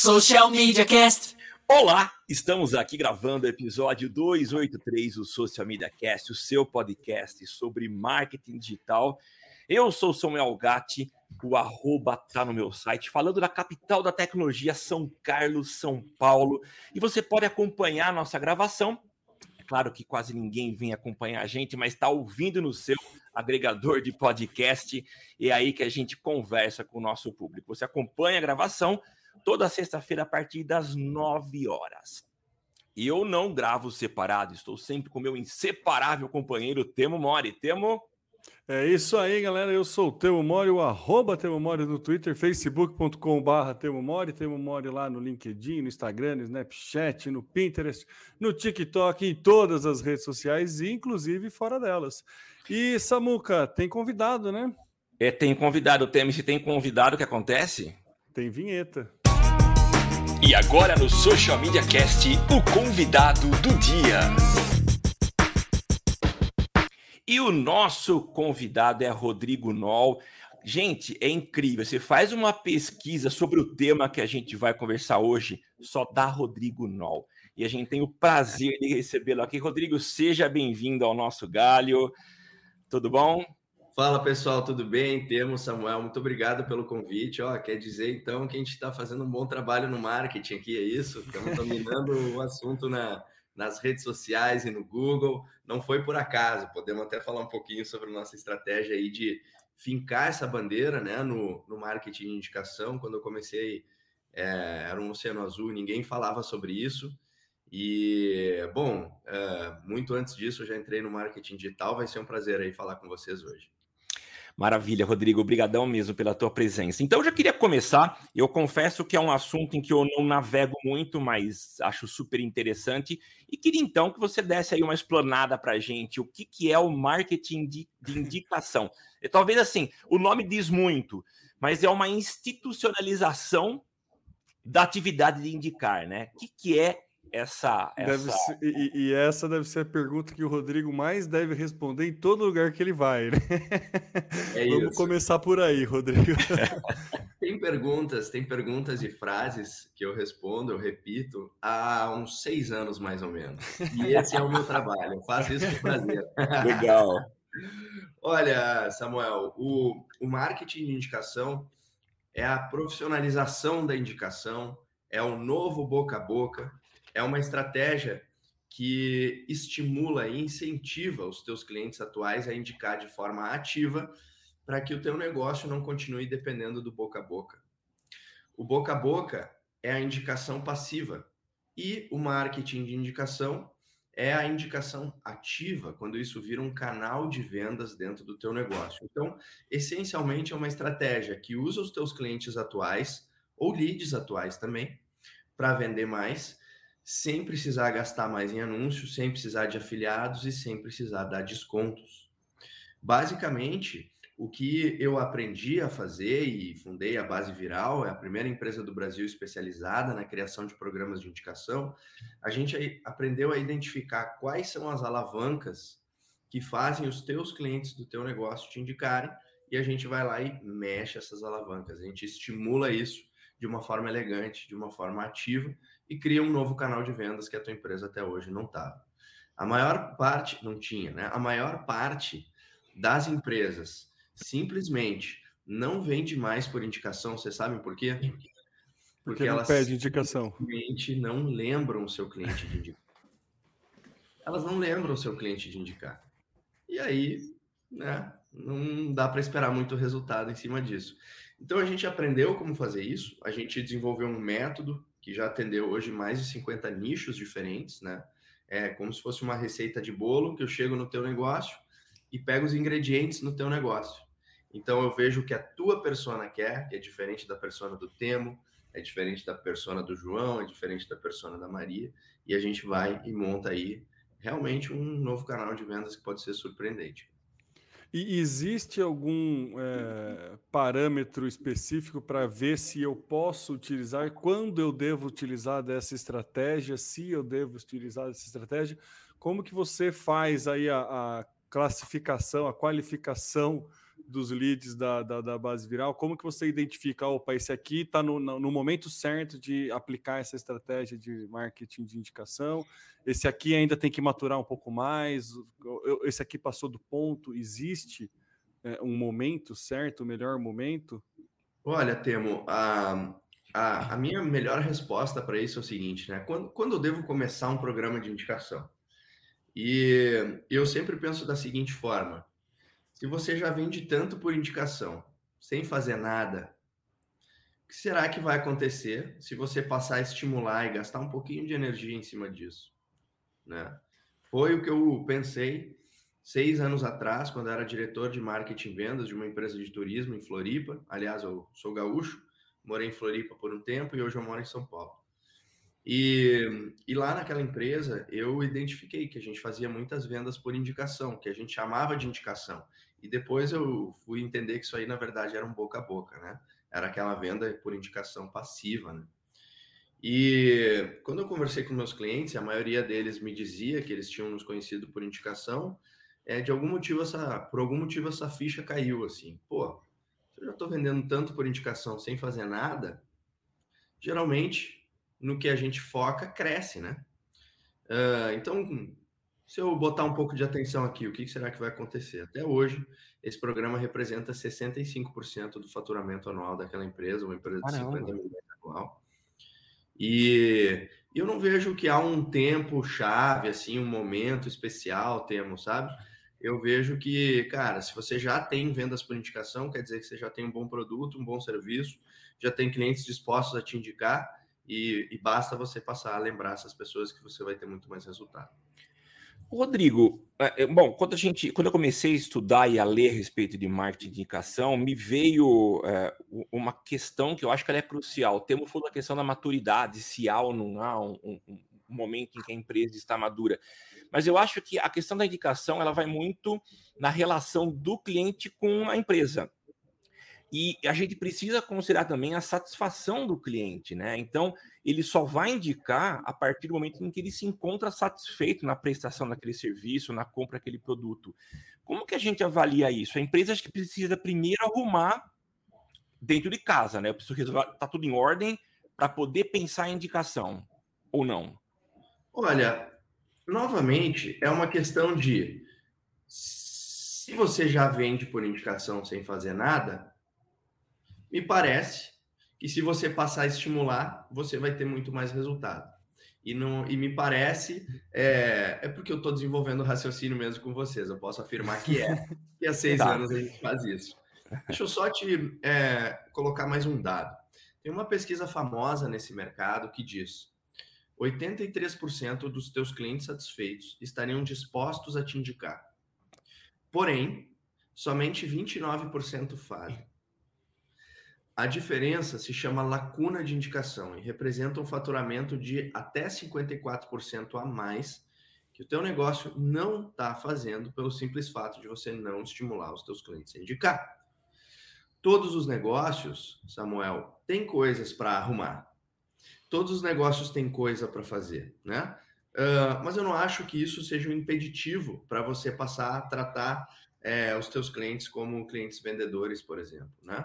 Social Media Cast. Olá, estamos aqui gravando o episódio 283 do Social Media Cast, o seu podcast sobre marketing digital. Eu sou Samuel Gatti, o arroba tá no meu site, falando da capital da tecnologia, São Carlos, São Paulo. E você pode acompanhar a nossa gravação. É claro que quase ninguém vem acompanhar a gente, mas está ouvindo no seu agregador de podcast. E é aí que a gente conversa com o nosso público. Você acompanha a gravação toda sexta-feira a partir das 9 horas. E eu não gravo separado, estou sempre com meu inseparável companheiro Temo Mori. Temo. É isso aí, galera. Eu sou o Temo Mori, o arroba Temo Mori no Twitter, facebook.com.br Temo Mori, Temo Mori lá no LinkedIn, no Instagram, no Snapchat, no Pinterest, no TikTok, em todas as redes sociais, inclusive fora delas. E Samuca, tem convidado, né? É, tem convidado, Temo. Se tem convidado, o que acontece? Tem vinheta. E agora no Social Media Cast, o convidado do dia. E o nosso convidado é Rodrigo Nol. Gente, é incrível. Você faz uma pesquisa sobre o tema que a gente vai conversar hoje, só dá Rodrigo Nol. E a gente tem o prazer de recebê-lo aqui. Rodrigo, seja bem-vindo ao nosso galho. Tudo bom? Fala pessoal, tudo bem? Temos Samuel, muito obrigado pelo convite. Ó, quer dizer então que a gente está fazendo um bom trabalho no marketing aqui, é isso? Estamos dominando o assunto na, nas redes sociais e no Google. Não foi por acaso, podemos até falar um pouquinho sobre nossa estratégia aí de fincar essa bandeira né, no, no marketing de indicação. Quando eu comecei, é, era um oceano azul, ninguém falava sobre isso. E, bom, é, muito antes disso, eu já entrei no marketing digital. Vai ser um prazer aí falar com vocês hoje. Maravilha, Rodrigo, obrigadão mesmo pela tua presença. Então, eu já queria começar, eu confesso que é um assunto em que eu não navego muito, mas acho super interessante, e queria então que você desse aí uma explanada para a gente, o que, que é o marketing de, de indicação. E, talvez assim, o nome diz muito, mas é uma institucionalização da atividade de indicar, né? O que, que é essa. essa... Ser, e, e, essa deve ser a pergunta que o Rodrigo mais deve responder em todo lugar que ele vai. Né? É Vamos começar por aí, Rodrigo. tem perguntas, tem perguntas e frases que eu respondo, eu repito, há uns seis anos mais ou menos. E esse é o meu trabalho, eu faço isso com prazer. Legal. Olha, Samuel, o, o marketing de indicação é a profissionalização da indicação, é o novo boca a boca, é uma estratégia que estimula e incentiva os teus clientes atuais a indicar de forma ativa para que o teu negócio não continue dependendo do boca a boca. O boca a boca é a indicação passiva e o marketing de indicação é a indicação ativa, quando isso vira um canal de vendas dentro do teu negócio. Então, essencialmente é uma estratégia que usa os teus clientes atuais ou leads atuais também para vender mais sem precisar gastar mais em anúncios, sem precisar de afiliados e sem precisar dar descontos. Basicamente, o que eu aprendi a fazer e fundei a Base Viral, é a primeira empresa do Brasil especializada na criação de programas de indicação. A gente aprendeu a identificar quais são as alavancas que fazem os teus clientes do teu negócio te indicarem e a gente vai lá e mexe essas alavancas. A gente estimula isso de uma forma elegante, de uma forma ativa e cria um novo canal de vendas que a tua empresa até hoje não estava. A maior parte, não tinha, né? A maior parte das empresas simplesmente não vende mais por indicação. Vocês sabem por quê? Porque, Porque elas pede indicação. Simplesmente não lembram o seu cliente de indicar. Elas não lembram o seu cliente de indicar. E aí, né? Não dá para esperar muito resultado em cima disso. Então a gente aprendeu como fazer isso. A gente desenvolveu um método que já atendeu hoje mais de 50 nichos diferentes, né? É como se fosse uma receita de bolo que eu chego no teu negócio e pego os ingredientes no teu negócio. Então eu vejo o que a tua persona quer, que é diferente da persona do Temo, é diferente da persona do João, é diferente da persona da Maria, e a gente vai e monta aí realmente um novo canal de vendas que pode ser surpreendente. E existe algum é, parâmetro específico para ver se eu posso utilizar, quando eu devo utilizar dessa estratégia, se eu devo utilizar essa estratégia? Como que você faz aí a, a classificação, a qualificação dos leads da, da, da, base viral, como que você identifica, opa, esse aqui está no, no momento certo de aplicar essa estratégia de marketing de indicação, esse aqui ainda tem que maturar um pouco mais, esse aqui passou do ponto, existe é, um momento certo, o melhor momento? Olha, Temo, a, a, a minha melhor resposta para isso é o seguinte, né? Quando, quando eu devo começar um programa de indicação? E eu sempre penso da seguinte forma: se você já vende tanto por indicação, sem fazer nada, o que será que vai acontecer se você passar a estimular e gastar um pouquinho de energia em cima disso? Né? Foi o que eu pensei seis anos atrás, quando era diretor de marketing e vendas de uma empresa de turismo em Floripa. Aliás, eu sou gaúcho, morei em Floripa por um tempo e hoje eu moro em São Paulo. E, e, lá naquela empresa eu identifiquei que a gente fazia muitas vendas por indicação, que a gente chamava de indicação. E depois eu fui entender que isso aí, na verdade, era um boca a boca, né? Era aquela venda por indicação passiva, né? E quando eu conversei com meus clientes, a maioria deles me dizia que eles tinham nos conhecido por indicação, é, de algum motivo essa, por algum motivo essa ficha caiu assim. Pô, eu já estou vendendo tanto por indicação sem fazer nada, geralmente no que a gente foca cresce, né? Uh, então se eu botar um pouco de atenção aqui, o que será que vai acontecer? Até hoje, esse programa representa 65% do faturamento anual daquela empresa, uma empresa de Caramba. 50 milhões anual. E eu não vejo que há um tempo chave, assim, um momento especial, temos, sabe? Eu vejo que, cara, se você já tem vendas por indicação, quer dizer que você já tem um bom produto, um bom serviço, já tem clientes dispostos a te indicar, e, e basta você passar a lembrar essas pessoas que você vai ter muito mais resultado. Rodrigo, é, é, bom, quando a gente, quando eu comecei a estudar e a ler a respeito de marketing de indicação, me veio é, uma questão que eu acho que é crucial. O termo foi a questão da maturidade, se há ou não há um, um, um, momento em que a empresa está madura. Mas eu acho que a questão da indicação ela vai muito na relação do cliente com a empresa. E a gente precisa considerar também a satisfação do cliente, né? Então, ele só vai indicar a partir do momento em que ele se encontra satisfeito na prestação daquele serviço, na compra daquele produto. Como que a gente avalia isso? A empresa que precisa primeiro arrumar dentro de casa, né? Eu preciso resolver, tá tudo em ordem para poder pensar em indicação, ou não? Olha, novamente, é uma questão de se você já vende por indicação sem fazer nada, me parece que se você passar a estimular, você vai ter muito mais resultado. E, não, e me parece, é, é porque eu estou desenvolvendo raciocínio mesmo com vocês, eu posso afirmar que é. E há seis tá. anos a gente faz isso. Deixa eu só te é, colocar mais um dado. Tem uma pesquisa famosa nesse mercado que diz 83% dos teus clientes satisfeitos estariam dispostos a te indicar. Porém, somente 29% fazem. A diferença se chama lacuna de indicação e representa um faturamento de até 54% a mais que o teu negócio não está fazendo pelo simples fato de você não estimular os teus clientes a indicar. Todos os negócios, Samuel, têm coisas para arrumar. Todos os negócios têm coisa para fazer, né? Uh, mas eu não acho que isso seja um impeditivo para você passar a tratar é, os teus clientes como clientes vendedores, por exemplo, né?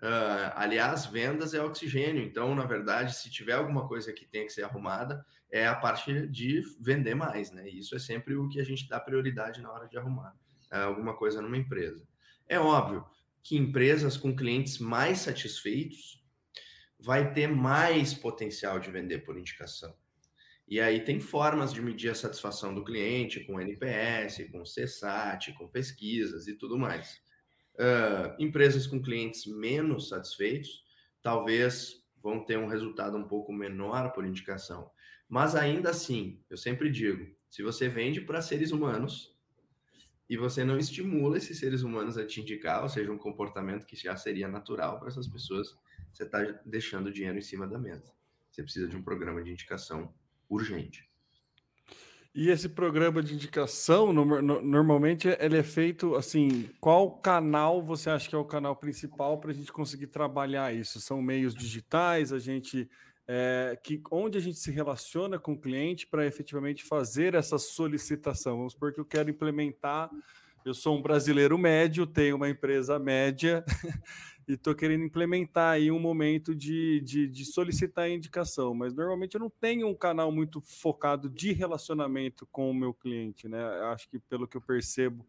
Uh, aliás, vendas é oxigênio, então, na verdade, se tiver alguma coisa que tem que ser arrumada, é a parte de vender mais, né? Isso é sempre o que a gente dá prioridade na hora de arrumar uh, alguma coisa numa empresa. É óbvio que empresas com clientes mais satisfeitos vai ter mais potencial de vender por indicação. E aí tem formas de medir a satisfação do cliente com NPS, com CSAT, com pesquisas e tudo mais. Uh, empresas com clientes menos satisfeitos talvez vão ter um resultado um pouco menor por indicação. Mas ainda assim, eu sempre digo, se você vende para seres humanos e você não estimula esses seres humanos a te indicar, ou seja, um comportamento que já seria natural para essas pessoas, você está deixando dinheiro em cima da mesa. Você precisa de um programa de indicação urgente. E esse programa de indicação, no, no, normalmente, ele é feito assim: qual canal você acha que é o canal principal para a gente conseguir trabalhar isso? São meios digitais, a gente. É, que, onde a gente se relaciona com o cliente para efetivamente fazer essa solicitação? Vamos supor que eu quero implementar eu sou um brasileiro médio, tenho uma empresa média e estou querendo implementar aí um momento de, de, de, solicitar indicação, mas normalmente eu não tenho um canal muito focado de relacionamento com o meu cliente, né? Acho que pelo que eu percebo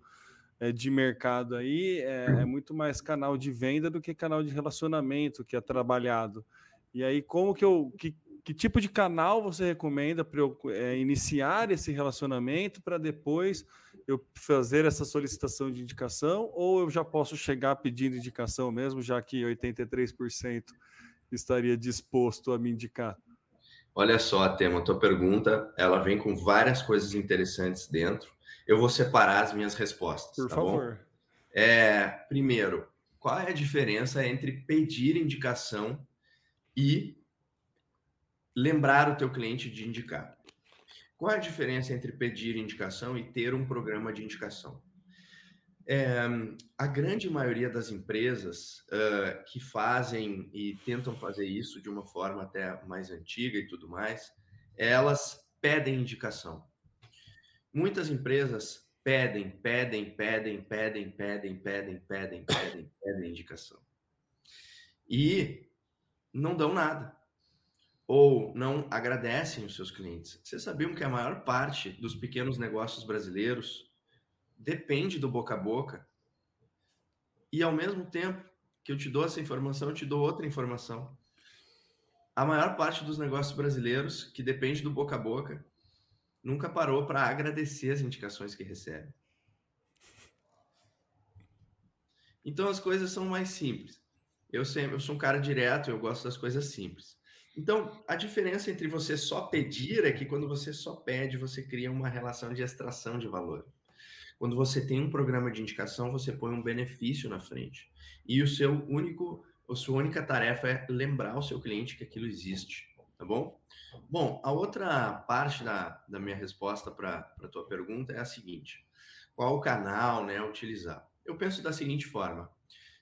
é, de mercado aí, é, é, muito mais canal de venda do que canal de relacionamento que é trabalhado. E aí, como que eu. Que, que tipo de canal você recomenda para eu é, iniciar esse relacionamento para depois eu fazer essa solicitação de indicação ou eu já posso chegar pedindo indicação mesmo, já que 83% estaria disposto a me indicar? Olha só, Tema, tua pergunta, ela vem com várias coisas interessantes dentro. Eu vou separar as minhas respostas. Por tá favor. Bom? É, primeiro, qual é a diferença entre pedir indicação e lembrar o teu cliente de indicar? Qual é a diferença entre pedir indicação e ter um programa de indicação? É, a grande maioria das empresas uh, que fazem e tentam fazer isso de uma forma até mais antiga e tudo mais, elas pedem indicação. Muitas empresas pedem, pedem, pedem, pedem, pedem, pedem, pedem, pedem, pedem indicação. E não dão nada ou não agradecem os seus clientes. Vocês sabiam que a maior parte dos pequenos negócios brasileiros depende do boca a boca? E ao mesmo tempo que eu te dou essa informação, eu te dou outra informação. A maior parte dos negócios brasileiros que depende do boca a boca nunca parou para agradecer as indicações que recebe. Então as coisas são mais simples. Eu sempre, eu sou um cara direto, eu gosto das coisas simples. Então, a diferença entre você só pedir é que quando você só pede, você cria uma relação de extração de valor. Quando você tem um programa de indicação, você põe um benefício na frente. E o seu único, a sua única tarefa é lembrar o seu cliente que aquilo existe, tá bom? Bom, a outra parte da, da minha resposta para a tua pergunta é a seguinte: qual o canal, né, utilizar? Eu penso da seguinte forma: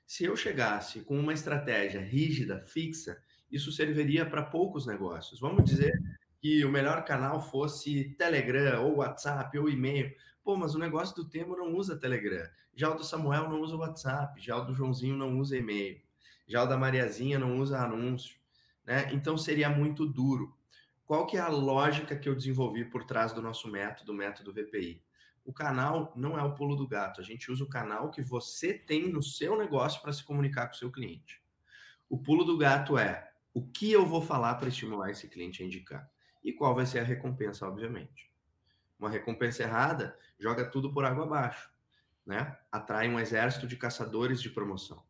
se eu chegasse com uma estratégia rígida, fixa, isso serviria para poucos negócios. Vamos dizer que o melhor canal fosse Telegram, ou WhatsApp, ou e-mail. Pô, mas o negócio do Temo não usa Telegram. Já o do Samuel não usa WhatsApp. Já o do Joãozinho não usa e-mail. Já o da Mariazinha não usa anúncio. Né? Então seria muito duro. Qual que é a lógica que eu desenvolvi por trás do nosso método, o método VPI? O canal não é o pulo do gato. A gente usa o canal que você tem no seu negócio para se comunicar com o seu cliente. O pulo do gato é o que eu vou falar para estimular esse cliente a indicar e qual vai ser a recompensa, obviamente. Uma recompensa errada joga tudo por água abaixo, né? Atrai um exército de caçadores de promoção.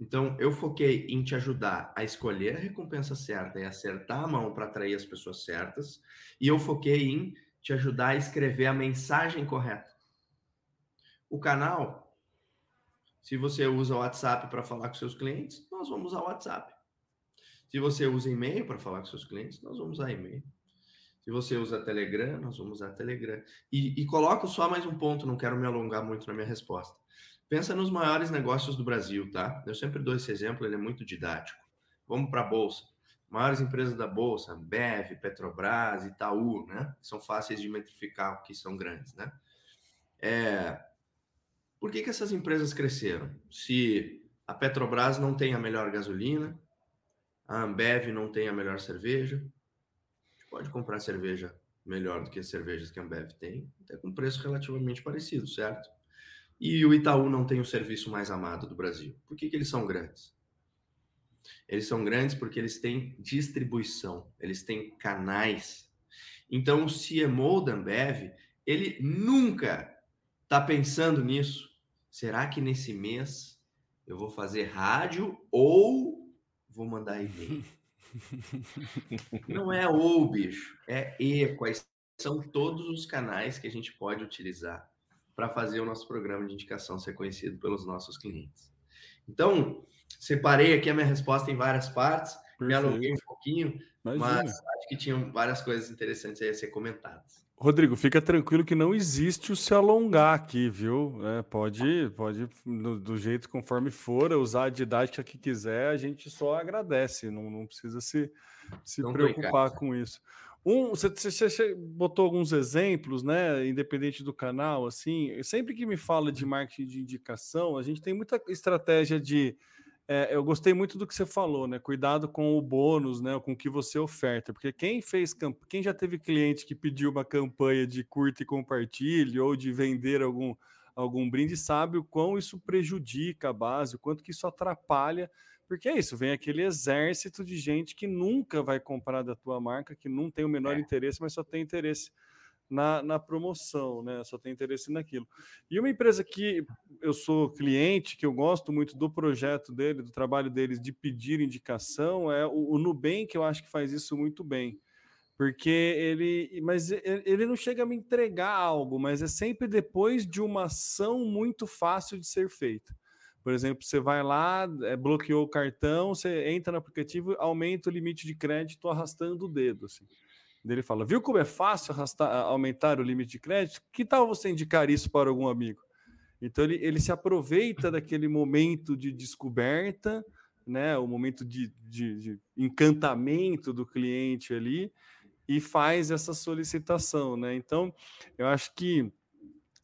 Então, eu foquei em te ajudar a escolher a recompensa certa e acertar a mão para atrair as pessoas certas, e eu foquei em te ajudar a escrever a mensagem correta. O canal, se você usa o WhatsApp para falar com seus clientes, nós vamos usar o WhatsApp. Se você usa e-mail para falar com seus clientes, nós vamos usar e-mail. Se você usa Telegram, nós vamos usar Telegram. E, e coloco só mais um ponto, não quero me alongar muito na minha resposta. Pensa nos maiores negócios do Brasil, tá? Eu sempre dou esse exemplo, ele é muito didático. Vamos para a Bolsa. Maiores empresas da Bolsa, BEV, Petrobras, Itaú, né? São fáceis de metrificar, que são grandes, né? É... Por que, que essas empresas cresceram? Se a Petrobras não tem a melhor gasolina, a Ambev não tem a melhor cerveja. Pode comprar cerveja melhor do que as cervejas que a Ambev tem, até com preço relativamente parecido, certo? E o Itaú não tem o serviço mais amado do Brasil. Por que, que eles são grandes? Eles são grandes porque eles têm distribuição, eles têm canais. Então, o CMO da Ambev, ele nunca está pensando nisso. Será que nesse mês eu vou fazer rádio ou vou mandar e-mail. Não é ou, bicho, é e. Quais são todos os canais que a gente pode utilizar para fazer o nosso programa de indicação ser conhecido pelos nossos clientes. Então, separei aqui a minha resposta em várias partes, Perfeito. me alonguei um pouquinho, Imagina. mas acho que tinham várias coisas interessantes aí a ser comentadas. Rodrigo, fica tranquilo que não existe o se alongar aqui, viu? É, pode, pode no, do jeito conforme for, usar a didática que quiser, a gente só agradece, não, não precisa se, se preocupar com isso. Um, você, você, botou alguns exemplos, né? Independente do canal, assim, sempre que me fala de marketing de indicação, a gente tem muita estratégia de é, eu gostei muito do que você falou, né? Cuidado com o bônus, né? Com o que você oferta, porque quem fez, quem já teve cliente que pediu uma campanha de curta e compartilhe ou de vender algum algum brinde sabe o quão isso prejudica a base, o quanto que isso atrapalha, porque é isso, vem aquele exército de gente que nunca vai comprar da tua marca, que não tem o menor é. interesse, mas só tem interesse na, na promoção, né? Só tem interesse naquilo. E uma empresa que eu sou cliente, que eu gosto muito do projeto dele, do trabalho deles de pedir indicação, é o, o Nubank, eu acho que faz isso muito bem. Porque ele, mas ele não chega a me entregar algo, mas é sempre depois de uma ação muito fácil de ser feita. Por exemplo, você vai lá, é, bloqueou o cartão, você entra no aplicativo, aumenta o limite de crédito arrastando o dedo. Assim. Ele fala: Viu como é fácil arrastar, aumentar o limite de crédito? Que tal você indicar isso para algum amigo? Então ele, ele se aproveita daquele momento de descoberta, né, o momento de, de, de encantamento do cliente ali e faz essa solicitação, né? Então eu acho que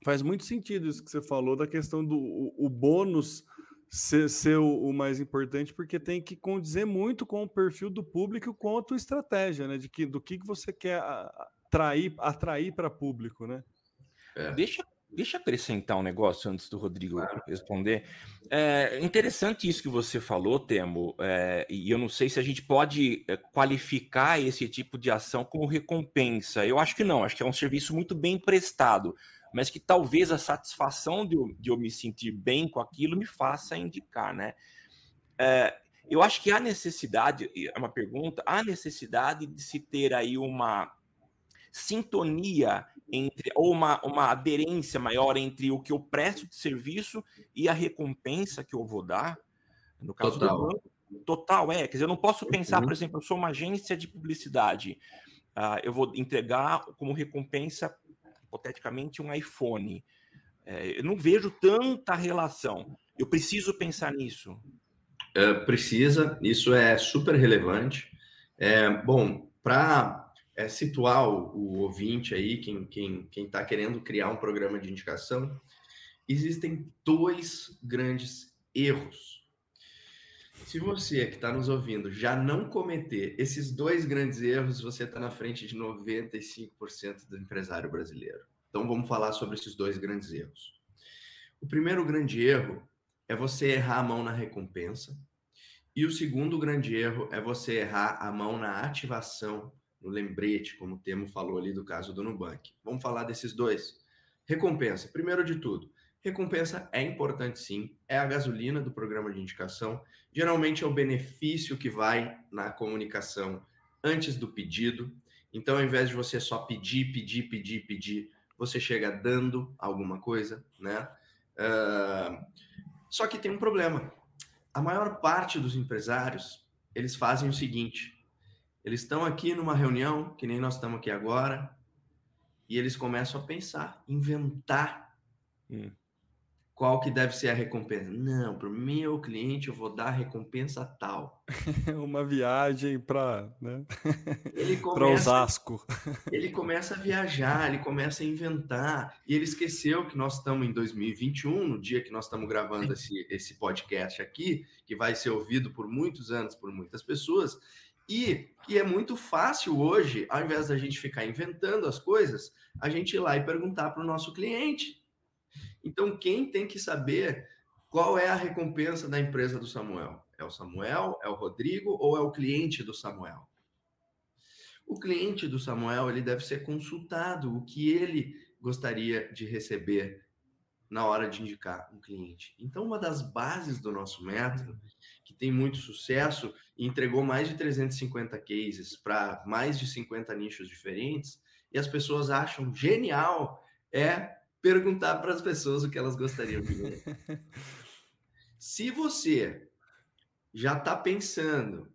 faz muito sentido isso que você falou da questão do o, o bônus ser, ser o, o, mais importante, porque tem que condizer muito com o perfil do público com a tua estratégia, né? De que, do que, que você quer atrair, atrair para público, né? É. Deixa, deixa acrescentar um negócio antes do Rodrigo claro. responder. É interessante isso que você falou, Temo, é, e eu não sei se a gente pode é, qualificar esse tipo de ação como recompensa. Eu acho que não, acho que é um serviço muito bem prestado mas que talvez a satisfação de eu, de eu me sentir bem com aquilo me faça indicar, né? É, eu acho que há necessidade, é uma pergunta, há necessidade de se ter aí uma sintonia entre, ou uma, uma aderência maior entre o que eu presto de serviço e a recompensa que eu vou dar. No caso total. do banco, total, é. Quer dizer, eu não posso pensar, uhum. por exemplo, eu sou uma agência de publicidade, uh, eu vou entregar como recompensa hipoteticamente, um iPhone. É, eu não vejo tanta relação. Eu preciso pensar nisso. É, precisa, isso é super relevante. É, bom, para é, situar o, o, ouvinte aí, quem está quem, quem tá querendo criar um programa de indicação, existem dois grandes erros. Se você que está nos ouvindo já não cometer esses dois grandes erros, você está na frente de 95% do empresário brasileiro. Então vamos falar sobre esses dois grandes erros. O primeiro grande erro é você errar a mão na recompensa. E o segundo grande erro é você errar a mão na ativação, no lembrete, como o Temo falou ali do caso do Nubank. Vamos falar desses dois. Recompensa. Primeiro de tudo, recompensa é importante sim, é a gasolina do programa de indicação. Geralmente é o benefício que vai na comunicação antes do pedido. Então, ao invés de você só pedir, pedir, pedir, pedir, você chega dando alguma coisa, né? Uh, só que tem um problema. A maior parte dos empresários, eles fazem o seguinte, eles estão aqui numa reunião, que nem nós estamos aqui agora, e eles começam a pensar, inventar hum qual que deve ser a recompensa? Não, para o meu cliente eu vou dar recompensa tal. Uma viagem para né? para Osasco. ele começa a viajar, ele começa a inventar. E ele esqueceu que nós estamos em 2021, no dia que nós estamos gravando esse, esse podcast aqui, que vai ser ouvido por muitos anos por muitas pessoas. E que é muito fácil hoje, ao invés da gente ficar inventando as coisas, a gente ir lá e perguntar para o nosso cliente então, quem tem que saber qual é a recompensa da empresa do Samuel? É o Samuel, é o Rodrigo ou é o cliente do Samuel? O cliente do Samuel ele deve ser consultado o que ele gostaria de receber na hora de indicar um cliente. Então, uma das bases do nosso método, que tem muito sucesso e entregou mais de 350 cases para mais de 50 nichos diferentes, e as pessoas acham genial, é perguntar para as pessoas o que elas gostariam de ver. Se você já está pensando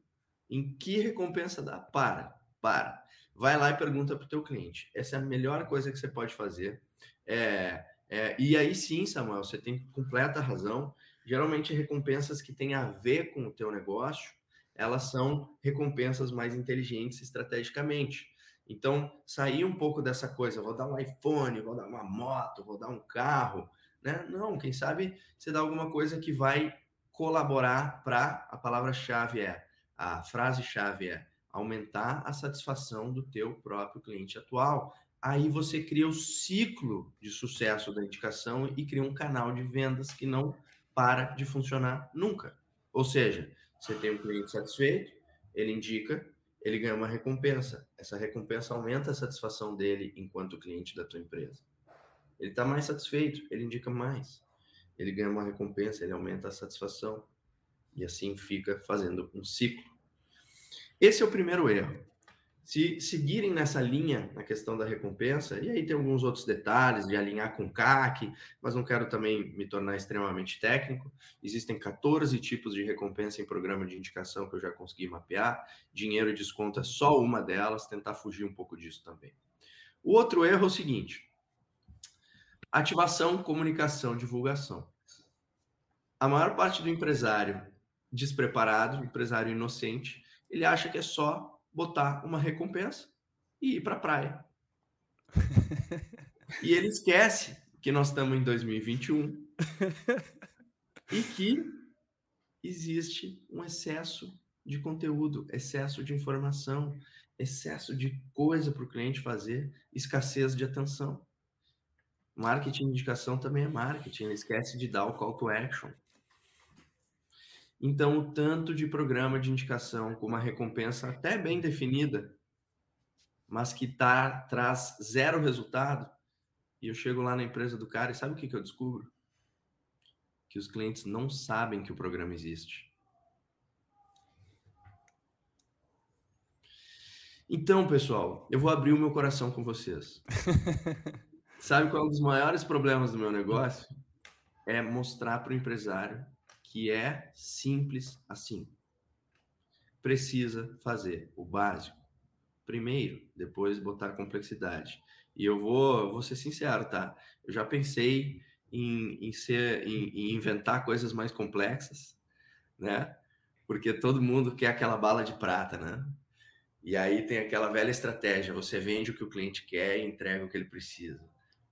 em que recompensa dar, para. Para. Vai lá e pergunta para o teu cliente. Essa é a melhor coisa que você pode fazer. É, é, e aí sim, Samuel, você tem completa razão. Geralmente, recompensas que têm a ver com o teu negócio, elas são recompensas mais inteligentes estrategicamente. Então, sair um pouco dessa coisa, vou dar um iPhone, vou dar uma moto, vou dar um carro, né? Não, quem sabe você dá alguma coisa que vai colaborar para a palavra-chave é, a frase-chave é aumentar a satisfação do teu próprio cliente atual. Aí você cria o ciclo de sucesso da indicação e cria um canal de vendas que não para de funcionar nunca. Ou seja, você tem um cliente satisfeito, ele indica, ele ganha uma recompensa. Essa recompensa aumenta a satisfação dele enquanto cliente da tua empresa. Ele está mais satisfeito, ele indica mais. Ele ganha uma recompensa, ele aumenta a satisfação. E assim fica fazendo um ciclo. Esse é o primeiro erro se seguirem nessa linha na questão da recompensa, e aí tem alguns outros detalhes de alinhar com CAC, mas não quero também me tornar extremamente técnico. Existem 14 tipos de recompensa em programa de indicação que eu já consegui mapear. Dinheiro e desconto é só uma delas, tentar fugir um pouco disso também. O outro erro é o seguinte: ativação, comunicação, divulgação. A maior parte do empresário despreparado, empresário inocente, ele acha que é só botar uma recompensa e ir para a praia. e ele esquece que nós estamos em 2021 e que existe um excesso de conteúdo, excesso de informação, excesso de coisa para o cliente fazer, escassez de atenção. Marketing de indicação também é marketing, ele esquece de dar o call to action. Então, o tanto de programa de indicação com uma recompensa até bem definida, mas que tá, traz zero resultado, e eu chego lá na empresa do cara e sabe o que, que eu descubro? Que os clientes não sabem que o programa existe. Então, pessoal, eu vou abrir o meu coração com vocês. sabe qual é um dos maiores problemas do meu negócio? É mostrar para o empresário que é simples assim. Precisa fazer o básico primeiro, depois botar complexidade. E eu vou, vou ser sincero, tá? Eu já pensei em, em ser, em, em inventar coisas mais complexas, né? Porque todo mundo quer aquela bala de prata, né? E aí tem aquela velha estratégia: você vende o que o cliente quer e entrega o que ele precisa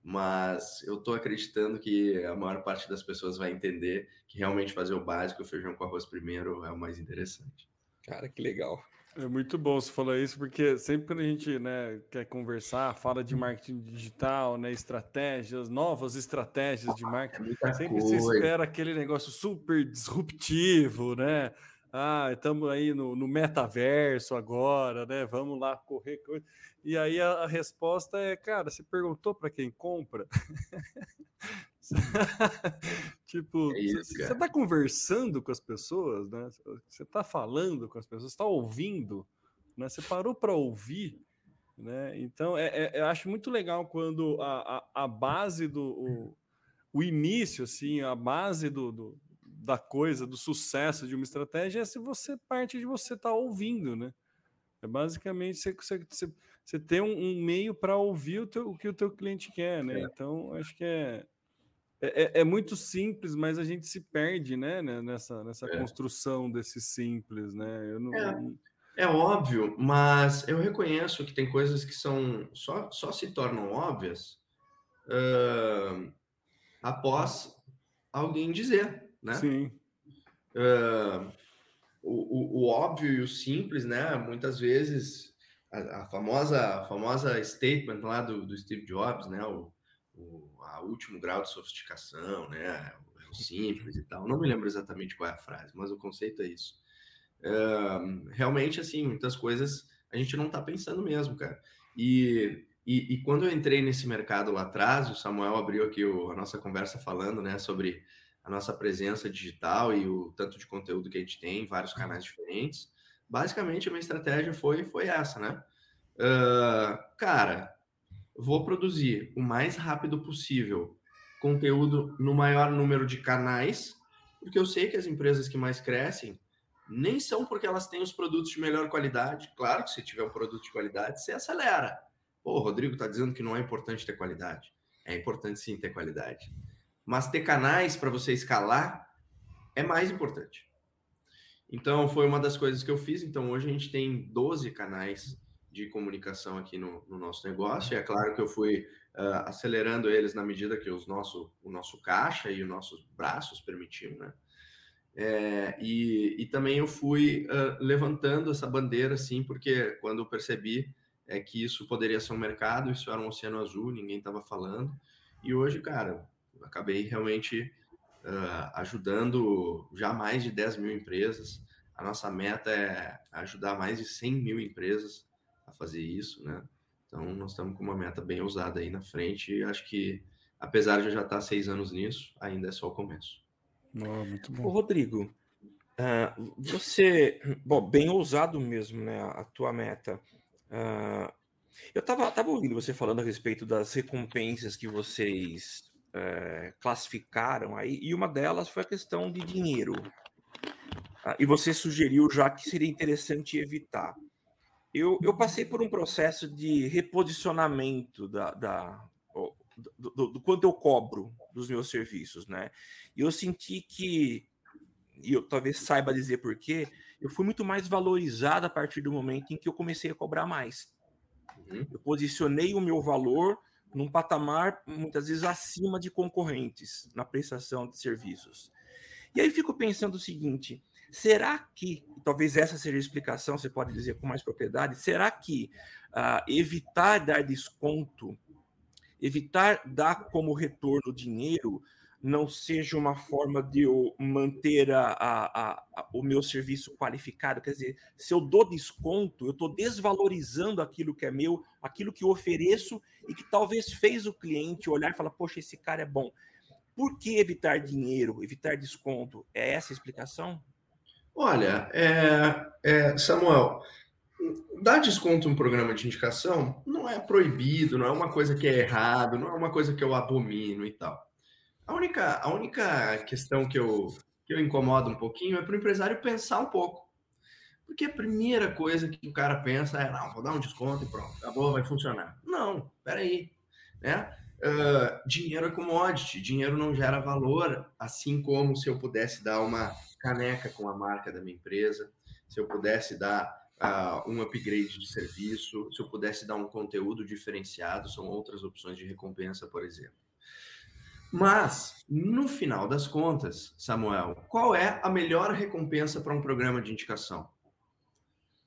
mas eu estou acreditando que a maior parte das pessoas vai entender que realmente fazer o básico, o feijão com arroz primeiro, é o mais interessante. Cara, que legal. É muito bom você falar isso, porque sempre quando a gente né, quer conversar, fala de marketing digital, né, estratégias, novas estratégias de marketing, é sempre coisa. se espera aquele negócio super disruptivo, né? Ah, estamos aí no, no, metaverso agora, né? Vamos lá correr. E aí a, a resposta é, cara, você perguntou para quem compra? tipo, é você está conversando com as pessoas, né? Você está falando com as pessoas, está ouvindo, né? Você parou para ouvir, né? Então, é, é, eu acho muito legal quando a, a, a base do o, o, início, assim, a base do, do da coisa, do sucesso de uma estratégia é se você parte de você estar tá ouvindo, né? É basicamente você, você, você ter um, um meio para ouvir o, teu, o que o teu cliente quer, né? É. Então, acho que é, é, é, é, muito simples, mas a gente se perde, né? né nessa, nessa é. construção desse simples, né? Eu não, é. é óbvio, mas eu reconheço que tem coisas que são só, só se tornam óbvias uh, após alguém dizer né? Sim. Uh, o, o, o, óbvio e o simples, né? Muitas vezes a, a famosa, a famosa statement lá do, do Steve Jobs, né? O, o a último grau de sofisticação, né? O, simples e tal. Não me lembro exatamente qual é a frase, mas o conceito é isso. Uh, realmente, assim, muitas coisas a gente não está pensando mesmo, cara. E, e, e, quando eu entrei nesse mercado lá atrás, o Samuel abriu aqui o, a nossa conversa falando, né, sobre a nossa presença digital e o tanto de conteúdo que a gente tem, vários canais diferentes. Basicamente, a minha estratégia foi, foi essa, né? Uh, cara, vou produzir o mais rápido possível conteúdo no maior número de canais, porque eu sei que as empresas que mais crescem nem são porque elas têm os produtos de melhor qualidade. Claro que se tiver um produto de qualidade, você acelera. Pô, o Rodrigo está dizendo que não é importante ter qualidade. É importante sim ter qualidade. Mas ter canais para você escalar é mais importante. Então, foi uma das coisas que eu fiz. Então, hoje a gente tem 12 canais de comunicação aqui no, no nosso negócio. E é claro que eu fui uh, acelerando eles na medida que os nosso, o nosso caixa e os nossos braços permitiam, né? É, e, e, também eu fui uh, levantando essa bandeira, assim, porque quando eu percebi é, que isso poderia ser um mercado, isso era um oceano azul, ninguém estava falando. E hoje, cara, acabei realmente uh, ajudando já mais de 10 mil empresas. A nossa meta é ajudar mais de 100 mil empresas a fazer isso, né? Então, nós estamos com uma meta bem ousada aí na frente e acho que, apesar de eu já estar seis anos nisso, ainda é só o começo. Oh, muito bom. Ô, Rodrigo, uh, você, bom, bem ousado mesmo, né, a tua meta. Uh, eu estava tava ouvindo você falando a respeito das recompensas que vocês uh, classificaram aí, e uma delas foi a questão de dinheiro. Uh, e você sugeriu já que seria interessante evitar. Eu, eu passei por um processo de reposicionamento da, da do, do, do, quanto eu cobro dos meus serviços, né? E eu senti que, e eu talvez saiba dizer por quê, eu fui muito mais valorizado a partir do momento em que eu comecei a cobrar mais. Uhum. Eu posicionei o meu valor num patamar muitas vezes acima de concorrentes na prestação de serviços. E aí fico pensando o seguinte: será que, talvez essa seja a explicação, você pode dizer com mais propriedade, será que uh, evitar dar desconto, evitar dar como retorno dinheiro, não seja uma forma de eu manter a, a, a, o meu serviço qualificado. Quer dizer, se eu dou desconto, eu estou desvalorizando aquilo que é meu, aquilo que eu ofereço e que talvez fez o cliente olhar e falar: Poxa, esse cara é bom. Por que evitar dinheiro, evitar desconto? É essa a explicação? Olha, é, é, Samuel, dar desconto em um programa de indicação não é proibido, não é uma coisa que é errado, não é uma coisa que eu abomino e tal. A única, a única questão que eu, que eu incomodo um pouquinho é para o empresário pensar um pouco. Porque a primeira coisa que o cara pensa é, não, vou dar um desconto e pronto, acabou, vai funcionar. Não, peraí. Né? Uh, dinheiro é commodity, dinheiro não gera valor, assim como se eu pudesse dar uma caneca com a marca da minha empresa, se eu pudesse dar uh, um upgrade de serviço, se eu pudesse dar um conteúdo diferenciado, são outras opções de recompensa, por exemplo. Mas, no final das contas, Samuel, qual é a melhor recompensa para um programa de indicação?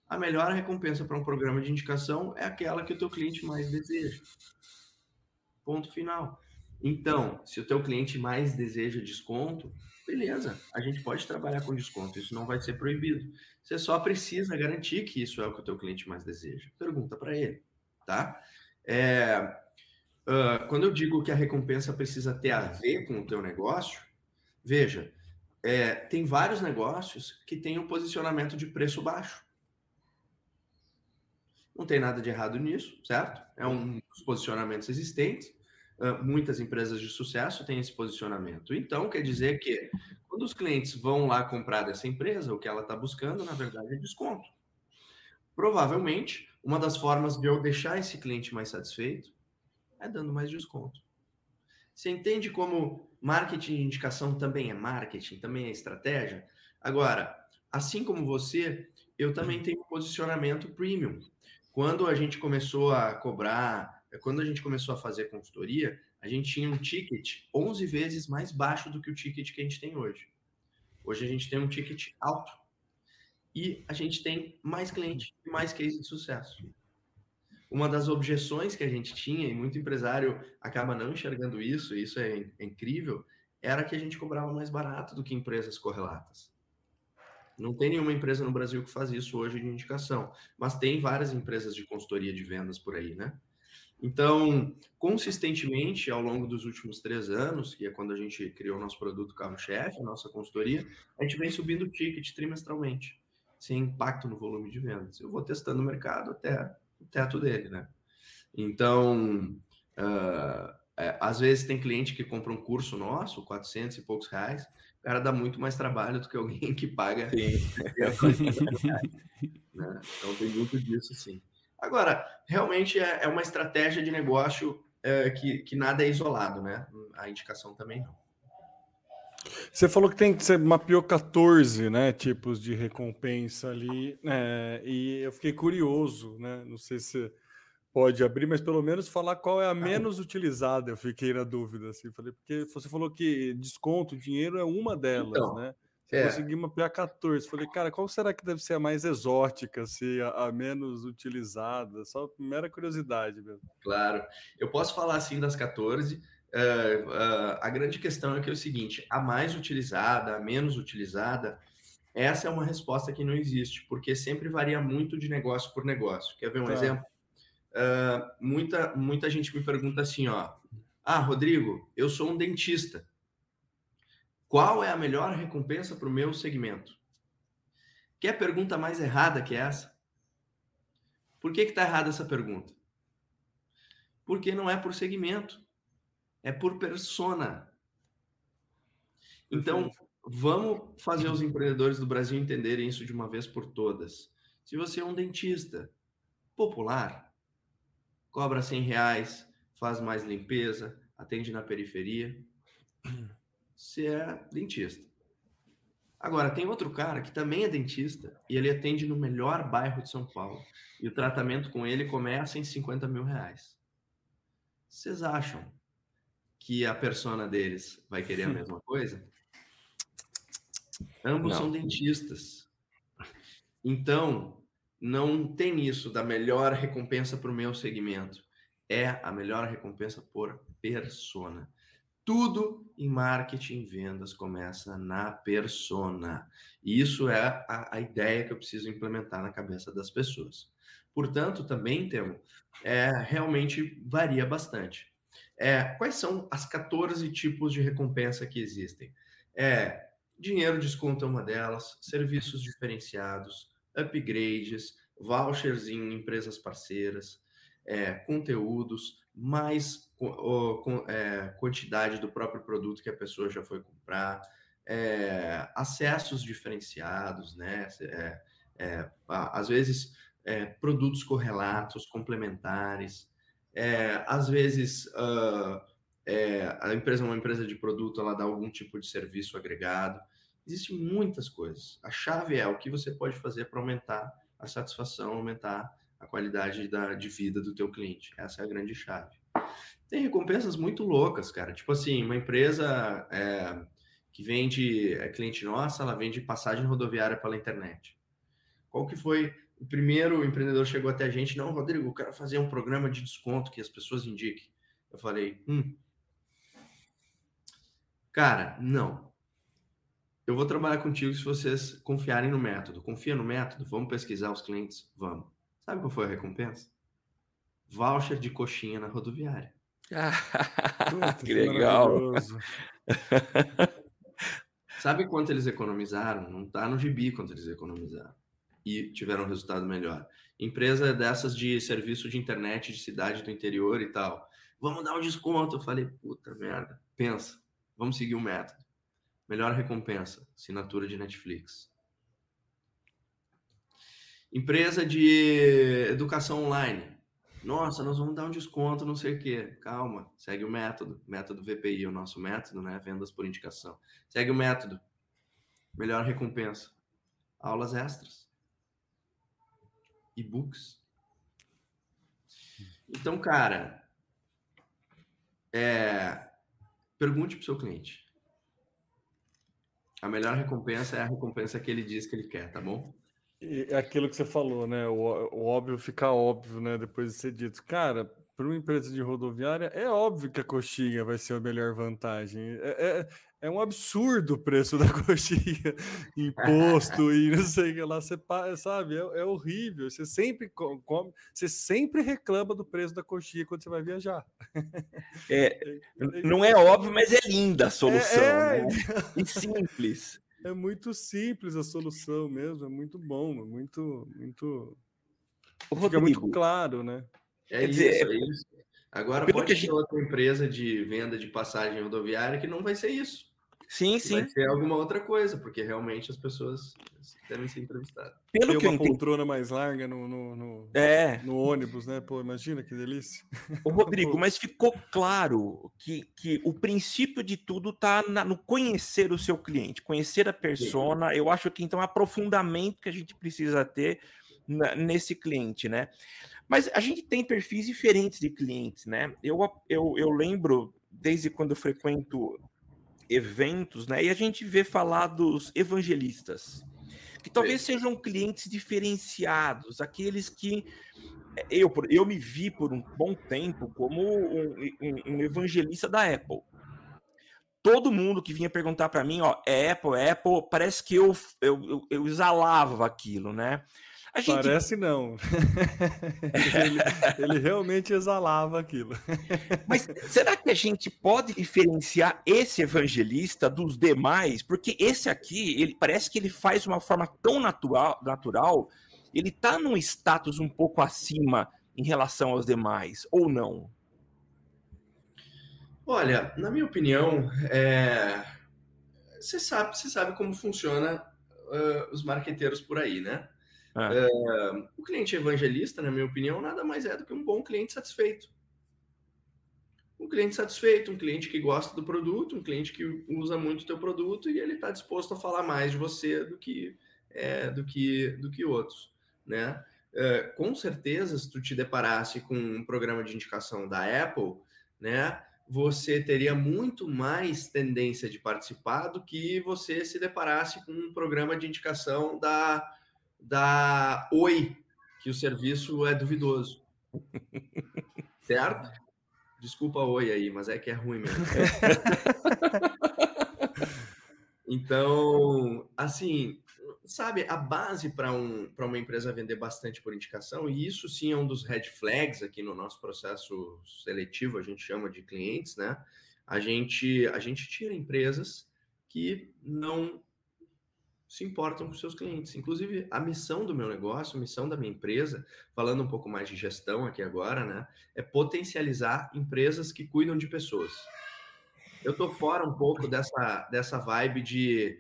A melhor recompensa para um programa de indicação é aquela que o teu cliente mais deseja. Ponto final. Então, se o teu cliente mais deseja desconto, beleza, a gente pode trabalhar com desconto, isso não vai ser proibido. Você só precisa garantir que isso é o que o teu cliente mais deseja. Pergunta para ele, tá? É, uh, quando eu digo que a recompensa precisa ter a ver com o teu negócio, veja, é, tem vários negócios que têm um posicionamento de preço baixo. Não tem nada de errado nisso, certo? É um dos posicionamentos existentes. Uh, muitas empresas de sucesso têm esse posicionamento. Então, quer dizer que quando os clientes vão lá comprar dessa empresa, o que ela está buscando, na verdade, é desconto. Provavelmente, uma das formas de eu deixar esse cliente mais satisfeito é dando mais desconto. Você entende como marketing de indicação também é marketing, também é estratégia? Agora, assim como você, eu também tenho um posicionamento premium. Quando a gente começou a cobrar, quando a gente começou a fazer consultoria, a gente tinha um ticket 11 vezes mais baixo do que o ticket que a gente tem hoje. Hoje a gente tem um ticket alto. E a gente tem mais cliente e mais case de sucesso uma das objeções que a gente tinha, e muito empresário acaba não enxergando isso, e isso é, é incrível, era que a gente cobrava mais barato do que empresas correlatas. Não tem nenhuma empresa no Brasil que faz isso hoje de indicação, mas tem várias empresas de consultoria de vendas por aí, né? Então, consistentemente, ao longo dos últimos três anos, que é quando a gente criou o nosso produto carro-chefe, a nossa consultoria, a gente vem subindo o ticket trimestralmente, sem impacto no volume de vendas. Eu vou testando o mercado até o teto dele, né? Então, uh, é, às vezes tem cliente que compra um curso nosso, 400 e poucos reais, o cara dá muito mais trabalho do que alguém que paga. né? Então tem muito disso, sim. Agora, realmente é, é uma estratégia de negócio é, que, que nada é isolado, né? A indicação também não. Você falou que tem que ser mapeou 14, né, tipos de recompensa ali, é, e eu fiquei curioso, né? Não sei se pode abrir, mas pelo menos falar qual é a menos utilizada. Eu fiquei na dúvida, assim, falei porque você falou que desconto, dinheiro é uma delas, então, né? É. Consegui mapear 14. Falei, cara, qual será que deve ser a mais exótica, assim, a, a, menos utilizada? Só mera curiosidade mesmo. Claro. Eu posso falar assim das 14. Uh, uh, a grande questão é que é o seguinte: a mais utilizada, a menos utilizada, essa é uma resposta que não existe, porque sempre varia muito de negócio por negócio. Quer ver um tá. exemplo? Uh, muita, muita gente me pergunta assim, ó. Ah, Rodrigo, eu sou um dentista. Qual é a melhor recompensa para o meu segmento? Quer pergunta mais errada que essa? Por que está errada essa pergunta? Porque não é por segmento, é por persona. Então, vamos fazer os empreendedores do Brasil entenderem isso de uma vez por todas. Se você é um dentista popular, cobra 100 reais, faz mais limpeza, atende na periferia, você é dentista. Agora, tem outro cara que também é dentista e ele atende no melhor bairro de São Paulo. E o tratamento com ele começa em 50 mil reais. Vocês acham que a persona deles vai querer a mesma coisa? Ambos não. são dentistas. Então, não tem isso da melhor recompensa para o meu segmento. É a melhor recompensa por persona. Tudo em marketing e vendas começa na persona. E isso é a, a, ideia que eu preciso implementar na cabeça das pessoas. Portanto, também temos, é, realmente varia bastante. É, quais são as 14 tipos de recompensa que existem? É, dinheiro desconto é uma delas, serviços diferenciados, upgrades, vouchers em empresas parceiras, é, conteúdos, mais é, quantidade do próprio produto que a pessoa já foi comprar, é, acessos diferenciados, né? É, é às vezes é, produtos correlatos, complementares, é, às vezes uh, a empresa é uma empresa de produto, ela dá algum tipo de serviço agregado. Existem muitas coisas. A chave é o que você pode fazer para aumentar a satisfação, aumentar a qualidade da, de vida do teu cliente. Essa é a grande chave. Tem recompensas muito loucas, cara. Tipo assim, uma empresa é, que vende, é cliente nossa, ela vende passagem rodoviária pela internet. Qual que foi o primeiro empreendedor chegou até a gente? Não, Rodrigo, eu quero fazer um programa de desconto que as pessoas indiquem. Eu falei, hum. Cara, não. Eu vou trabalhar contigo se vocês confiarem no método. Confia no método? Vamos pesquisar os clientes? Vamos. Sabe qual foi a recompensa? Voucher de coxinha na rodoviária. que legal. Sabe quanto eles economizaram? Não está no gibi quanto eles economizaram. E tiveram um resultado melhor. Empresa dessas de serviço de internet de cidade do interior e tal. Vamos dar um desconto. Eu falei, puta merda. Pensa. Vamos seguir o método. Melhor recompensa. Assinatura de Netflix. Empresa de educação online. Nossa, nós vamos dar um desconto, não sei o quê. Calma, segue o método. Método VPI, o nosso método, né? Vendas por indicação. Segue o método. Melhor recompensa. Aulas extras. E-books. Então, cara, é... pergunte para o seu cliente. A melhor recompensa é a recompensa que ele diz que ele quer, tá bom? É aquilo que você falou, né? O, o óbvio fica óbvio, né? Depois de ser dito. Cara, para uma empresa de rodoviária, é óbvio que a coxinha vai ser a melhor vantagem. É, é, é um absurdo o preço da coxinha, imposto e não sei o que lá. Você sabe, é, é, horrível. Você sempre come, você sempre reclama do preço da coxinha quando você vai viajar. É, é não é óbvio, mas é linda a solução. É, né? E simples. É muito simples a solução mesmo, é muito bom, é muito, muito. Fica muito claro, né? É isso, dizer, é isso. Agora pode ter gente... outra empresa de venda de passagem rodoviária que não vai ser isso. Sim, sim. Vai ser alguma outra coisa, porque realmente as pessoas devem ser entrevistadas. Pelo Tem que uma poltrona mais larga no, no, no, é. no ônibus, né? Pô, imagina que delícia. Ô, Rodrigo, mas ficou claro que, que o princípio de tudo está no conhecer o seu cliente, conhecer a persona. Eu acho que então é aprofundamento que a gente precisa ter nesse cliente, né? Mas a gente tem perfis diferentes de clientes, né? Eu, eu, eu lembro, desde quando eu frequento eventos, né? E a gente vê falar dos evangelistas, que talvez sejam clientes diferenciados, aqueles que eh, eu, eu me vi por um bom tempo como um, um, um evangelista da Apple. Todo mundo que vinha perguntar para mim, ó, é Apple, é Apple, parece que eu, eu, eu, eu exalava aquilo, né? Gente... Parece não. ele, ele, realmente exalava aquilo. Mas será que a gente pode diferenciar esse evangelista dos demais? Porque esse aqui, ele parece que ele faz de uma forma tão natural, natural ele está num status um pouco acima em relação aos demais, ou não? Olha, na minha opinião, é... você, sabe, você sabe como funciona uh, os marqueteiros por aí, né? É. Uh, o cliente evangelista, na minha opinião, nada mais é do que um bom cliente satisfeito. Um cliente satisfeito, um cliente que gosta do produto, um cliente que usa muito o teu produto e ele está disposto a falar mais de você do que é, do que do que outros, né? Uh, com certeza, se tu te deparasse com um programa de indicação da Apple, né? Você teria muito mais tendência de participar do que você se deparasse com um programa de indicação da da Oi, que o serviço é duvidoso. certo? Desculpa Oi aí, mas é que é ruim mesmo. então, assim, sabe, a base para um, uma empresa vender bastante por indicação, e isso sim é um dos red flags aqui no nosso processo seletivo, a gente chama de clientes, né? A gente, a gente tira empresas que não se importam com seus clientes. Inclusive, a missão do meu negócio, a missão da minha empresa, falando um pouco mais de gestão aqui agora, né, é potencializar empresas que cuidam de pessoas. Eu tô fora um pouco dessa, dessa vibe de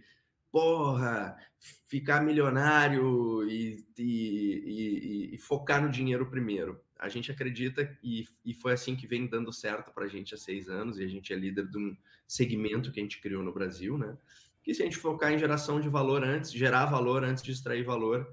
porra, ficar milionário e, e, e, e focar no dinheiro primeiro. A gente acredita, e, e foi assim que vem dando certo para a gente há seis anos, e a gente é líder de um segmento que a gente criou no Brasil, né? Que se a gente focar em geração de valor antes, gerar valor antes de extrair valor,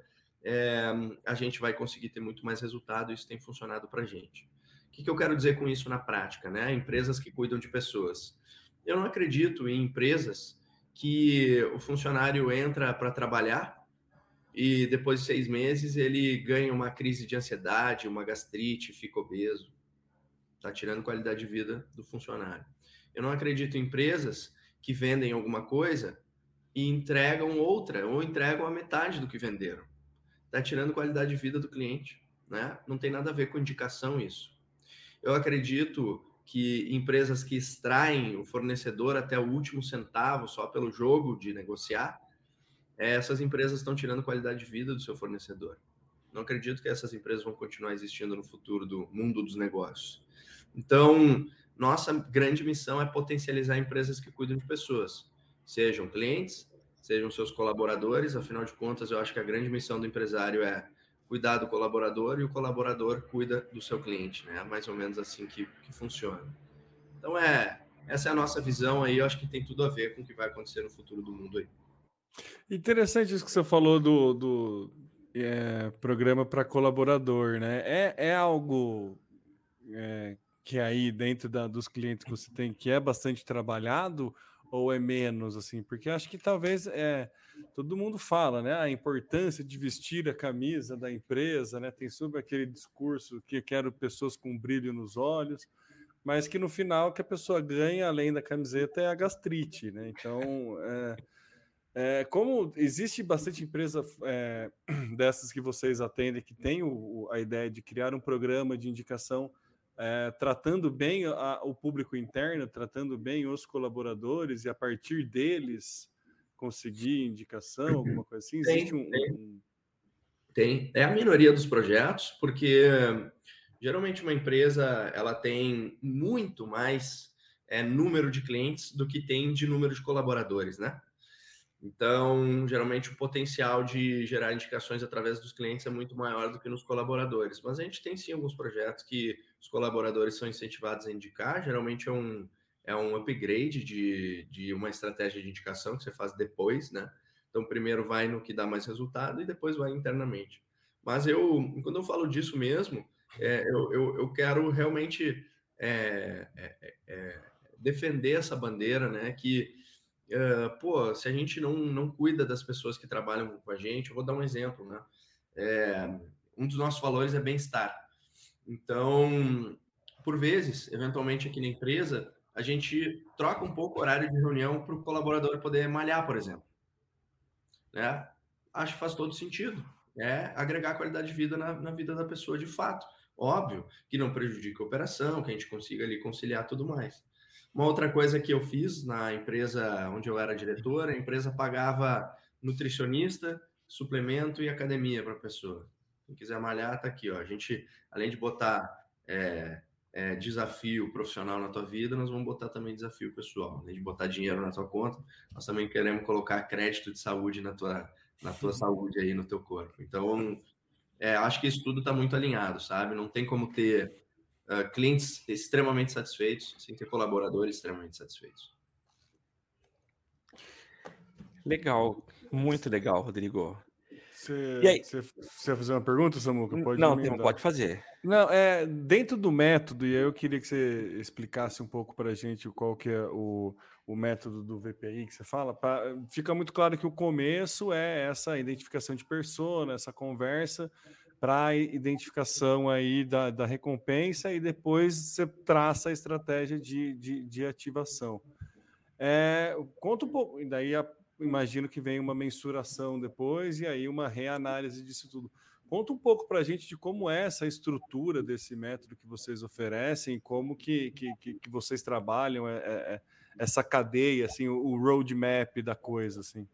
é, a gente vai conseguir ter muito mais resultado. Isso tem funcionado para a gente. O que, que eu quero dizer com isso na prática? Né? Empresas que cuidam de pessoas. Eu não acredito em empresas que o funcionário entra para trabalhar e depois de seis meses ele ganha uma crise de ansiedade, uma gastrite, fica obeso. Está tirando qualidade de vida do funcionário. Eu não acredito em empresas que vendem alguma coisa e entregam outra, ou entregam a metade do que venderam. Está tirando qualidade de vida do cliente, né? Não tem nada a ver com indicação isso. Eu acredito que empresas que extraem o fornecedor até o último centavo só pelo jogo de negociar, essas empresas estão tirando qualidade de vida do seu fornecedor. Não acredito que essas empresas vão continuar existindo no futuro do mundo dos negócios. Então, nossa grande missão é potencializar empresas que cuidam de pessoas sejam clientes, sejam seus colaboradores. Afinal de contas, eu acho que a grande missão do empresário é cuidar do colaborador e o colaborador cuida do seu cliente, né? É mais ou menos assim que, que funciona. Então, é essa é a nossa visão aí. Eu acho que tem tudo a ver com o que vai acontecer no futuro do mundo aí. Interessante isso que você falou do, do é, programa para colaborador, né? É, é algo é, que aí dentro da, dos clientes que você tem que é bastante trabalhado ou é menos assim? Porque acho que talvez é todo mundo fala, né? A importância de vestir a camisa da empresa, né? Tem sobre aquele discurso que quero pessoas com brilho nos olhos, mas que no final que a pessoa ganha além da camiseta é a gastrite, né? Então, é, é, como existe bastante empresa é, dessas que vocês atendem que tem o, a ideia de criar um programa de indicação é, tratando bem a, o público interno, tratando bem os colaboradores e a partir deles conseguir indicação, uhum. alguma coisa assim? Existe tem, um, tem. um... tem. É a minoria dos projetos, porque geralmente uma empresa ela tem muito mais é, número de clientes do que tem de número de colaboradores, né? Então, geralmente o potencial de gerar indicações através dos clientes é muito maior do que nos colaboradores. Mas a gente tem sim alguns projetos que os colaboradores são incentivados a indicar. Geralmente é um, é um upgrade de, de uma estratégia de indicação que você faz depois, né? Então, primeiro vai no que dá mais resultado e depois vai internamente. Mas eu, quando eu falo disso mesmo, é, eu, eu, eu, quero realmente é, é, é, é defender essa bandeira, né? Que uh, pô, se a gente não, não cuida das pessoas que trabalham com a gente, eu vou dar um exemplo, né? É, um dos nossos valores é bem-estar. Então, por vezes, eventualmente aqui na empresa, a gente troca um pouco o horário de reunião para o colaborador poder malhar, por exemplo. Né? Acho que faz todo sentido. É agregar qualidade de vida na, na vida da pessoa de fato. Óbvio que não prejudica a operação, que a gente consiga ali conciliar tudo mais. Uma outra coisa que eu fiz na empresa onde eu era diretor, a empresa pagava nutricionista, suplemento e academia para a pessoa. Quem quiser malhar, tá aqui. Ó. A gente, além de botar é, é, desafio profissional na tua vida, nós vamos botar também desafio pessoal. Além de botar dinheiro na tua conta, nós também queremos colocar crédito de saúde na tua, na tua saúde aí, no teu corpo. Então, é, acho que isso tudo está muito alinhado, sabe? Não tem como ter uh, clientes extremamente satisfeitos, sem ter colaboradores extremamente satisfeitos. Legal, muito legal, Rodrigo. Você, e aí? Você, você vai fazer uma pergunta, Samuca? Pode não, não pode fazer. Não, é dentro do método, e aí eu queria que você explicasse um pouco para a gente qual que é o, o método do VPI que você fala. Pra, fica muito claro que o começo é essa identificação de persona, essa conversa, para a identificação aí da, da recompensa e depois você traça a estratégia de, de, de ativação. É, conta um pouco, e daí a, imagino que vem uma mensuração depois e aí uma reanálise disso tudo. Conta um pouco para a gente de como é essa estrutura desse método que vocês oferecem, como que, que, que vocês trabalham é, é, é, essa cadeia, assim, o roadmap da coisa, assim.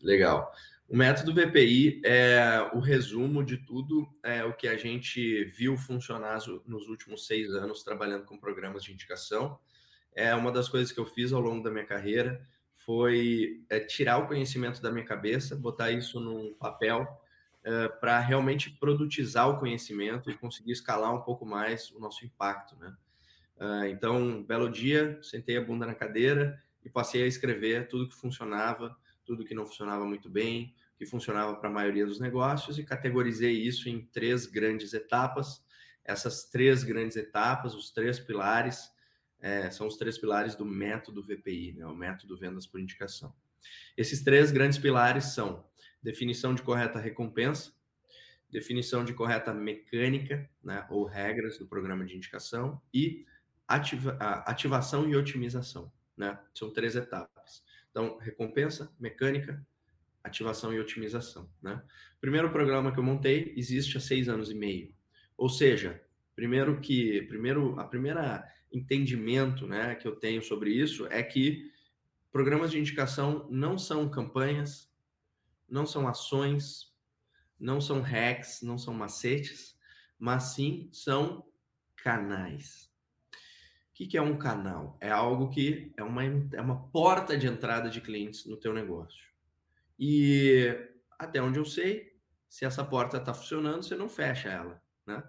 Legal. O método VPI é o resumo de tudo é, o que a gente viu funcionar nos últimos seis anos trabalhando com programas de indicação. É uma das coisas que eu fiz ao longo da minha carreira foi é, tirar o conhecimento da minha cabeça, botar isso num papel é, para realmente produtizar o conhecimento e conseguir escalar um pouco mais o nosso impacto, né? É, então, belo dia, sentei a bunda na cadeira e passei a escrever tudo que funcionava, tudo que não funcionava muito bem, que funcionava para a maioria dos negócios e categorizei isso em três grandes etapas. Essas três grandes etapas, os três pilares, é, são os três pilares do método VPI, né, o método vendas por indicação. Esses três grandes pilares são definição de correta recompensa, definição de correta mecânica, né, ou regras do programa de indicação e ativa, ativação e otimização, né? São três etapas. Então, recompensa, mecânica, ativação e otimização. Né? Primeiro programa que eu montei existe há seis anos e meio. Ou seja, primeiro que primeiro a primeira entendimento né, que eu tenho sobre isso é que programas de indicação não são campanhas, não são ações, não são hacks, não são macetes, mas sim são canais. O que é um canal? É algo que é uma, é uma porta de entrada de clientes no teu negócio. E até onde eu sei, se essa porta está funcionando, você não fecha ela, né?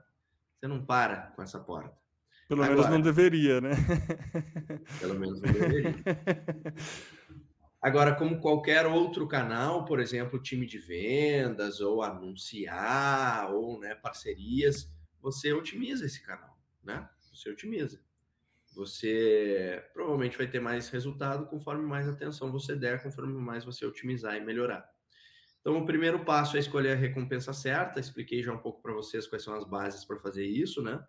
Você não para com essa porta. Pelo Agora, menos não deveria, né? Pelo menos não deveria. Agora, como qualquer outro canal, por exemplo, time de vendas, ou anunciar, ou né, parcerias, você otimiza esse canal, né? Você otimiza você provavelmente vai ter mais resultado conforme mais atenção você der, conforme mais você otimizar e melhorar. Então, o primeiro passo é escolher a recompensa certa. Expliquei já um pouco para vocês quais são as bases para fazer isso, né?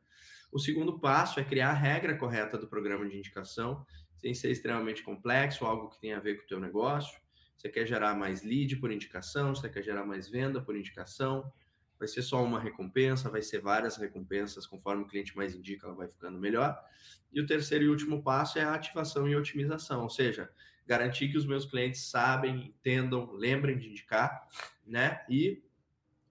O segundo passo é criar a regra correta do programa de indicação, sem ser extremamente complexo, algo que tenha a ver com o teu negócio. Você quer gerar mais lead por indicação, você quer gerar mais venda por indicação, vai ser só uma recompensa, vai ser várias recompensas, conforme o cliente mais indica, ela vai ficando melhor. E o terceiro e último passo é a ativação e otimização, ou seja, garantir que os meus clientes sabem, entendam, lembrem de indicar, né? E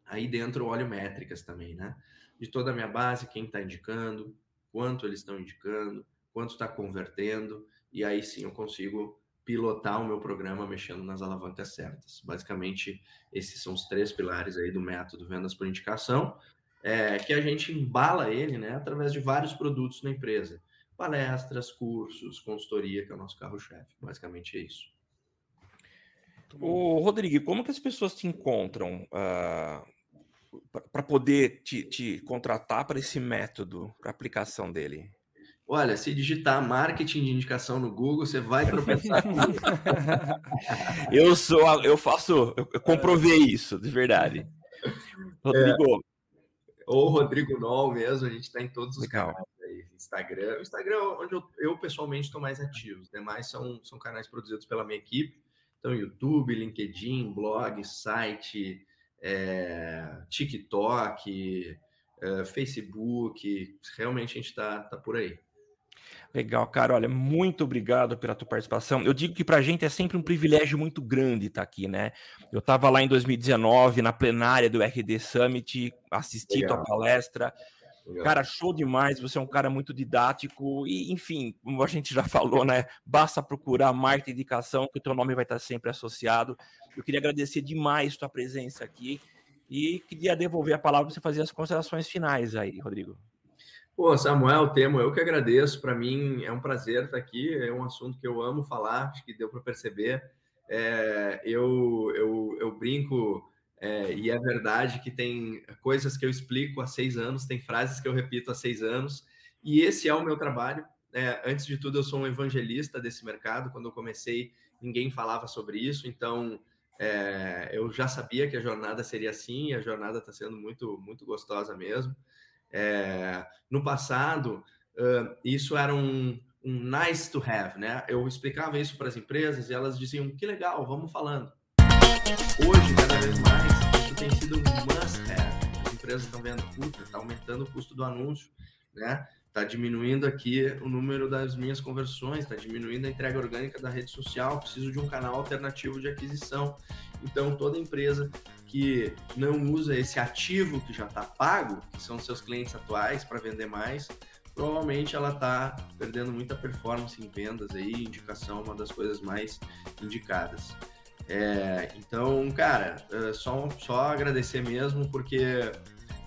aí dentro olho métricas também, né? De toda a minha base, quem está indicando, quanto eles estão indicando, quanto está convertendo, e aí sim eu consigo pilotar o meu programa mexendo nas alavancas certas. Basicamente, esses são os três pilares aí do método vendas por indicação, é, que a gente embala ele né, através de vários produtos na empresa. Palestras, cursos, consultoria, que é o nosso carro-chefe. Basicamente é isso. O Rodrigo, como que as pessoas te encontram uh, ah, para poder te, te contratar para esse método, para aplicação dele? Olha, se digitar marketing de indicação no Google, você vai tropeçar. eu sou, eu faço, eu comprovei isso, de verdade. Rodrigo. É, ou Rodrigo Nol mesmo, a gente está em todos os Legal. canais aí. Instagram. O Instagram é onde eu, eu pessoalmente estou mais ativo. Os demais são, são canais produzidos pela minha equipe. Então, YouTube, LinkedIn, blog, site, é, TikTok, é, Facebook. Realmente a gente está tá por aí. Legal, cara. Olha, muito obrigado pela tua participação. Eu digo que para a gente é sempre um privilégio muito grande estar tá aqui, né? Eu estava lá em 2019 na plenária do RD Summit, assisti Legal. tua palestra. Legal. Cara, show demais. Você é um cara muito didático e, enfim, como a gente já falou, né? Basta procurar marketing indicação que o teu nome vai estar sempre associado. Eu queria agradecer demais tua presença aqui e queria devolver a palavra para você fazer as considerações finais aí, Rodrigo. Pô, Samuel, Temo, eu que agradeço. Para mim é um prazer estar aqui. É um assunto que eu amo falar, acho que deu para perceber. É, eu, eu, eu brinco, é, e é verdade que tem coisas que eu explico há seis anos, tem frases que eu repito há seis anos, e esse é o meu trabalho. É, antes de tudo, eu sou um evangelista desse mercado. Quando eu comecei, ninguém falava sobre isso, então é, eu já sabia que a jornada seria assim, e a jornada está sendo muito, muito gostosa mesmo. É, no passado, uh, isso era um, um nice to have, né? Eu explicava isso para as empresas e elas diziam que legal, vamos falando. Hoje, cada vez mais, isso tem sido um must have. As empresas estão vendo, puta, está aumentando o custo do anúncio, né? Está diminuindo aqui o número das minhas conversões, está diminuindo a entrega orgânica da rede social, preciso de um canal alternativo de aquisição. Então, toda empresa que não usa esse ativo que já está pago, que são seus clientes atuais, para vender mais, provavelmente ela está perdendo muita performance em vendas aí, indicação é uma das coisas mais indicadas. É, então, cara, é só, só agradecer mesmo, porque,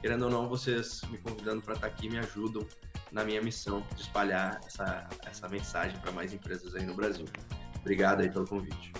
querendo ou não, vocês me convidando para estar tá aqui me ajudam na minha missão de espalhar essa, essa mensagem para mais empresas aí no Brasil. Obrigado aí pelo convite.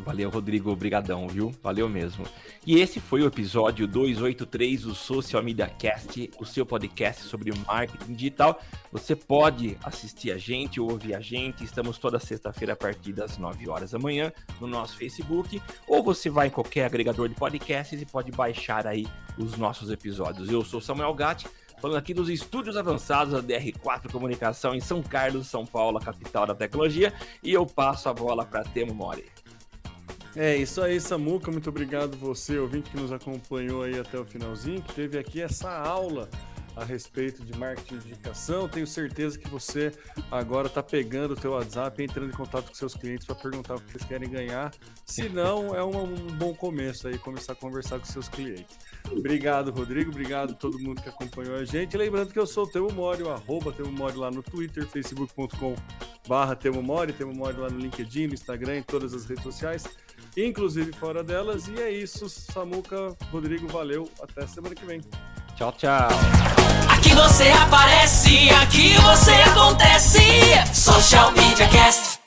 Valeu, Rodrigo. Obrigadão, viu? Valeu mesmo. E esse foi o episódio 283 do Social Media Cast, o seu podcast sobre marketing digital. Você pode assistir a gente ou ouvir a gente. Estamos toda sexta-feira a partir das 9 horas da manhã no nosso Facebook. Ou você vai em qualquer agregador de podcasts e pode baixar aí os nossos episódios. Eu sou Samuel Gatti falando aqui dos estúdios avançados da DR4 Comunicação em São Carlos, São Paulo, capital da tecnologia, e eu passo a bola para Temo Mori. É isso aí, Samuca. Muito obrigado você, ouvinte que nos acompanhou aí até o finalzinho, que teve aqui essa aula a respeito de marketing de indicação. Tenho certeza que você agora está pegando o teu WhatsApp entrando em contato com seus clientes para perguntar o que eles querem ganhar. Se não, é um, um, bom começo aí começar a conversar com seus clientes. Obrigado, Rodrigo. Obrigado a todo mundo que acompanhou a gente. Lembrando que eu sou o Temo Mori, o arroba Temo Mori lá no Twitter, facebook.com barra Temo Mori, Temo Mori lá no LinkedIn, no Instagram, em todas as redes sociais inclusive fora delas. E é isso, Samuca, Rodrigo, valeu. Até semana que vem. Tchau, tchau. Aqui você aparece, aqui você acontece. Social Media Cast.